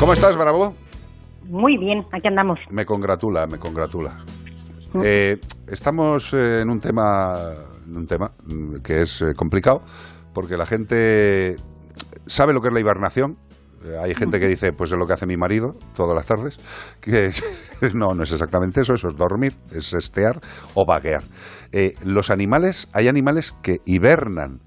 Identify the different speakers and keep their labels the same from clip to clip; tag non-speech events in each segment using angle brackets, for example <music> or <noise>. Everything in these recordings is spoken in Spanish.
Speaker 1: ¿Cómo estás, Bravo?
Speaker 2: Muy bien, aquí andamos.
Speaker 1: Me congratula, me congratula. Eh, estamos eh, en un tema, en un tema mm, que es eh, complicado porque la gente sabe lo que es la hibernación. Hay gente que dice, pues es lo que hace mi marido todas las tardes. <laughs> Que <laughs> no, no es exactamente eso, eso es dormir, es estear o vaguear. Eh, los animales, hay animales que hibernan.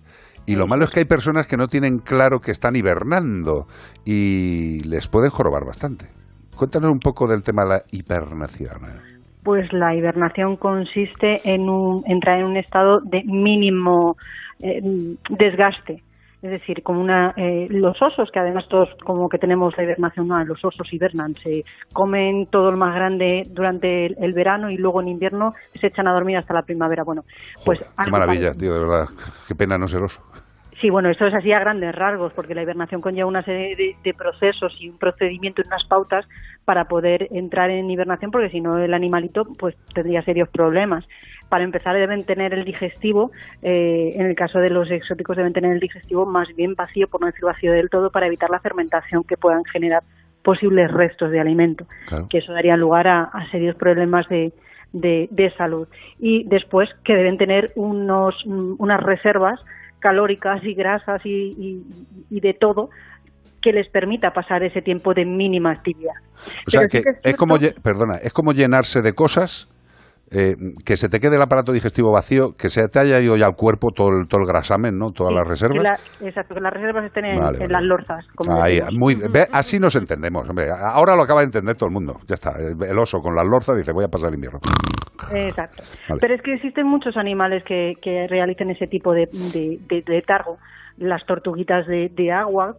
Speaker 1: Y lo malo es que hay personas que no tienen claro que están hibernando y les pueden jorobar bastante. Cuéntanos un poco del tema de la hibernación. eh.
Speaker 2: Pues la hibernación consiste en un, entrar en un estado de mínimo eh, desgaste. Es decir, como una, eh, los osos, que además todos como que tenemos la hibernación, no, los osos hibernan, se comen todo lo más grande durante el, el verano y luego en invierno se echan a dormir hasta la primavera. Bueno, pues
Speaker 1: qué maravilla,
Speaker 2: parecido.
Speaker 1: tío, de verdad. Qué pena no ser oso.
Speaker 2: Sí, bueno, esto es así a grandes rasgos, porque la hibernación conlleva una serie de, de procesos y un procedimiento y unas pautas para poder entrar en hibernación, porque si no el animalito pues tendría serios problemas. Para empezar deben tener el digestivo, eh, en el caso de los exóticos deben tener el digestivo más bien vacío, por no decir vacío del todo, para evitar la fermentación que puedan generar posibles restos de alimento,
Speaker 1: Claro.
Speaker 2: que eso daría lugar a, a serios problemas de, de, de salud. Y después que deben tener unos, mm, unas reservas calóricas y grasas y, y- y de todo que les permita pasar ese tiempo de mínima actividad.
Speaker 1: O sea,
Speaker 2: Pero sí
Speaker 1: que es, como, perdona, es como llenarse de cosas, eh, que se te quede el aparato digestivo vacío, que se te haya ido ya al cuerpo todo el, todo el grasamen, ¿no? Todas
Speaker 2: Sí,
Speaker 1: las reservas.
Speaker 2: la- exacto, que las reservas estén en,
Speaker 1: Vale,
Speaker 2: en
Speaker 1: vale.
Speaker 2: las lorzas. Como
Speaker 1: Ahí, muy, ve, así nos entendemos, hombre. Ahora lo acaba de entender todo el mundo. Ya está. El, el oso con las lorzas dice, voy a pasar el invierno.
Speaker 2: Exacto.
Speaker 1: Vale.
Speaker 2: Pero es que existen muchos animales que, que realicen ese tipo de, de, de- de letargo. Las tortuguitas de, de agua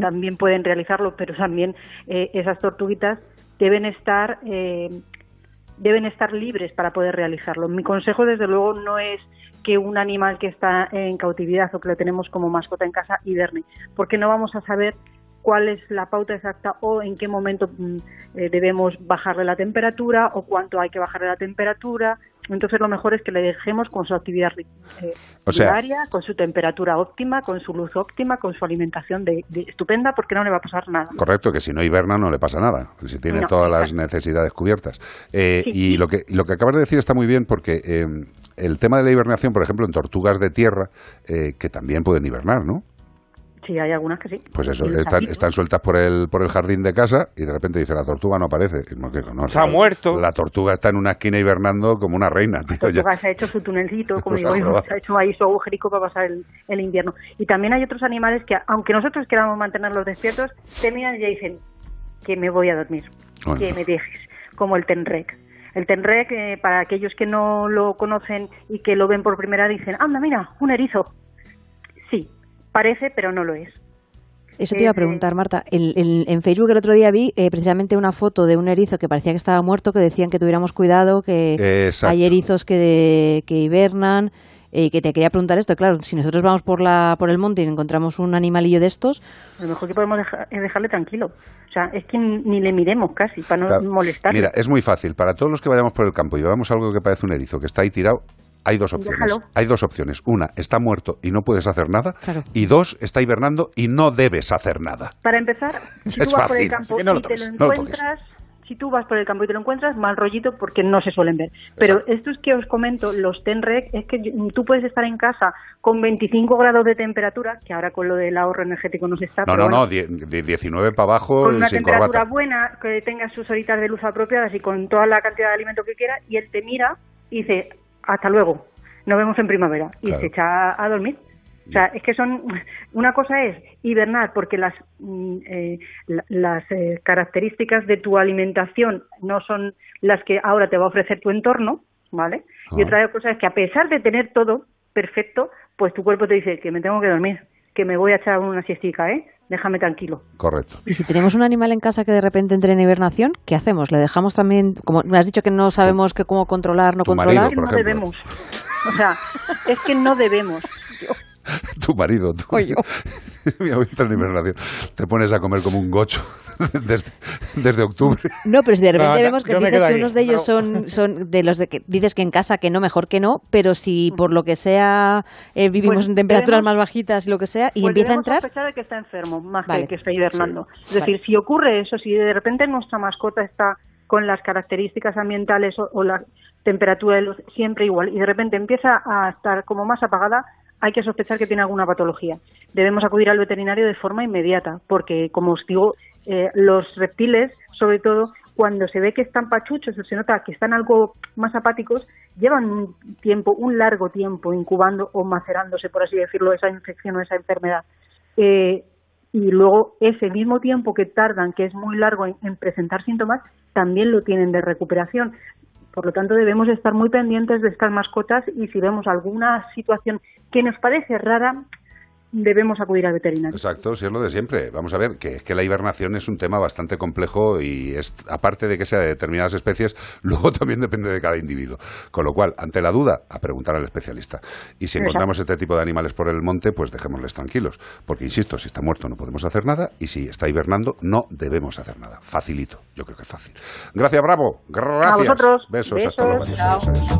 Speaker 2: también pueden realizarlo, pero también eh, esas tortuguitas deben estar eh, deben estar libres para poder realizarlo. Mi consejo, desde luego, no es que un animal que está en cautividad o que lo tenemos como mascota en casa hiberne, porque no vamos a saber cuál es la pauta exacta o en qué momento mm, eh, debemos bajarle la temperatura o cuánto hay que bajarle la temperatura. Entonces lo mejor es que le dejemos con su actividad eh,
Speaker 1: O sea-
Speaker 2: diaria, con su temperatura óptima, con su luz óptima, con su alimentación de, de- estupenda, porque no le va a pasar nada.
Speaker 1: Correcto, que si no hiberna no le pasa nada, si tiene
Speaker 2: No,
Speaker 1: todas las necesidades cubiertas. Eh,
Speaker 2: Sí.
Speaker 1: y lo que, lo que acabas de decir está muy bien porque eh, el tema de la hibernación, por ejemplo, en tortugas de tierra, eh, que también pueden hibernar, ¿no?
Speaker 2: Sí, hay algunas que sí.
Speaker 1: Pues eso, están, están sueltas por el, por el jardín de casa y de repente dice la tortuga no aparece. No,
Speaker 3: Se ha
Speaker 1: la-
Speaker 3: muerto.
Speaker 1: La tortuga está en una esquina hibernando como una reina, tío.
Speaker 2: La
Speaker 1: ya.
Speaker 2: tortuga se ha hecho su tunelcito, como <laughs>
Speaker 1: Pues
Speaker 2: digo yo, se ha hecho ahí su agujerico para pasar el, el invierno. Y también hay otros animales que, aunque nosotros queramos mantenerlos despiertos, te miran y ya dicen que me voy a dormir,
Speaker 1: Bueno.
Speaker 2: que me dejes, como el tenrec. El tenrec, eh, para aquellos que no lo conocen y que lo ven por primera vez, dicen, anda, mira, un erizo. Parece, pero no lo es.
Speaker 4: Eso te iba a
Speaker 2: Eh,
Speaker 4: preguntar, Marta. El- el- en Facebook el otro día vi eh, precisamente una foto de un erizo que parecía que estaba muerto, que decían que tuviéramos cuidado, que
Speaker 1: Exacto.
Speaker 4: hay erizos que, que hibernan. Y que te quería preguntar esto, claro, si nosotros vamos por la por el monte y encontramos un animalillo de estos,
Speaker 2: Lo mejor que podemos dejar es dejarle tranquilo. O sea, es que ni le miremos casi, para no
Speaker 1: Claro.
Speaker 2: molestarle.
Speaker 1: Mira, es muy fácil. Para todos los que vayamos por el campo y veamos algo que parece un erizo que está ahí tirado, hay dos opciones.
Speaker 2: Déjalo.
Speaker 1: Hay dos opciones. Una, está muerto y no puedes hacer nada.
Speaker 4: Claro.
Speaker 1: Y dos, está hibernando y no debes hacer nada.
Speaker 2: Para empezar, <laughs> si
Speaker 1: Es
Speaker 2: tú vas por
Speaker 1: fácil,
Speaker 2: el campo
Speaker 3: no
Speaker 2: y te lo
Speaker 1: no lo toques.
Speaker 2: encuentras, si tú vas por el campo y te lo encuentras, mal rollito porque no se suelen ver. Pero estos que os comento, los Tenrec, es que tú puedes estar en casa con 25 grados de temperatura, que ahora con lo del ahorro energético no se está.
Speaker 1: No, no, no, die- de 19 para abajo
Speaker 2: Con una
Speaker 1: sin
Speaker 2: temperatura
Speaker 1: corbata.
Speaker 2: buena, que tengas sus horitas de luz apropiadas y con toda la cantidad de alimento que quiera, y él te mira y dice, hasta luego, nos vemos en primavera, y
Speaker 1: Claro.
Speaker 2: se echa a dormir. O sea, es que son. Una cosa es hibernar porque las, mm, eh, la- las eh, características de tu alimentación no son las que ahora te va a ofrecer tu entorno, ¿vale? Y
Speaker 1: Ah.
Speaker 2: otra cosa es que a pesar de tener todo perfecto, pues tu cuerpo te dice que me tengo que dormir, que me voy a echar una siestica, ¿eh? Déjame tranquilo.
Speaker 1: Correcto.
Speaker 4: y si tenemos un animal en casa que de repente entre en hibernación, ¿qué hacemos? ¿Le dejamos también, como me has dicho que no sabemos que cómo controlar, no
Speaker 1: Tu
Speaker 4: controlar?
Speaker 1: marido,
Speaker 2: que
Speaker 1: por
Speaker 2: no
Speaker 1: ejemplo.
Speaker 2: debemos. O sea, es que no debemos. <laughs>
Speaker 1: Tu marido, tú.
Speaker 4: O yo. <laughs>
Speaker 1: entra en hibernación. Te pones a comer como un gocho <laughs> desde, octubre.
Speaker 4: No, pero si de repente vemos que dices que unos de ellos son, son de los de que dices que en casa que no, mejor que no, pero si por lo que sea eh, vivimos pues en temperaturas más bajitas y lo que sea, y
Speaker 2: pues
Speaker 4: empieza a entrar.
Speaker 2: sospechar de que está enfermo, más que que está hibernando. Es decir, si ocurre eso, si de repente nuestra mascota está con las características ambientales o, la temperatura de luz siempre igual y de repente empieza a estar como más apagada, hay que sospechar que tiene alguna patología. Debemos acudir al veterinario de forma inmediata, porque, como os digo, eh, los reptiles, sobre todo, cuando se ve que están pachuchos o se nota que están algo más apáticos, llevan un tiempo, un largo tiempo incubando o macerándose, por así decirlo, esa infección o esa enfermedad. Eh, y luego ese mismo tiempo que tardan, que es muy largo en, presentar síntomas, también lo tienen de recuperación. Por lo tanto, debemos estar muy pendientes de estas mascotas y si vemos alguna situación que nos parece rara, debemos acudir al veterinario.
Speaker 1: Exacto, si es lo de siempre. Vamos a ver que, que la hibernación es un tema bastante complejo y es, aparte de que sea de determinadas especies, <laughs> luego también depende de cada individuo. Con lo cual, ante la duda, a preguntar al especialista. Y si encontramos este tipo de animales por el monte, pues dejémosles tranquilos. Porque, insisto, si está muerto no podemos hacer nada y si está hibernando no debemos hacer nada. Facilito, yo creo que es fácil. Gracias, Bravo. Gracias.
Speaker 2: A vosotros.
Speaker 1: Besos, hasta luego.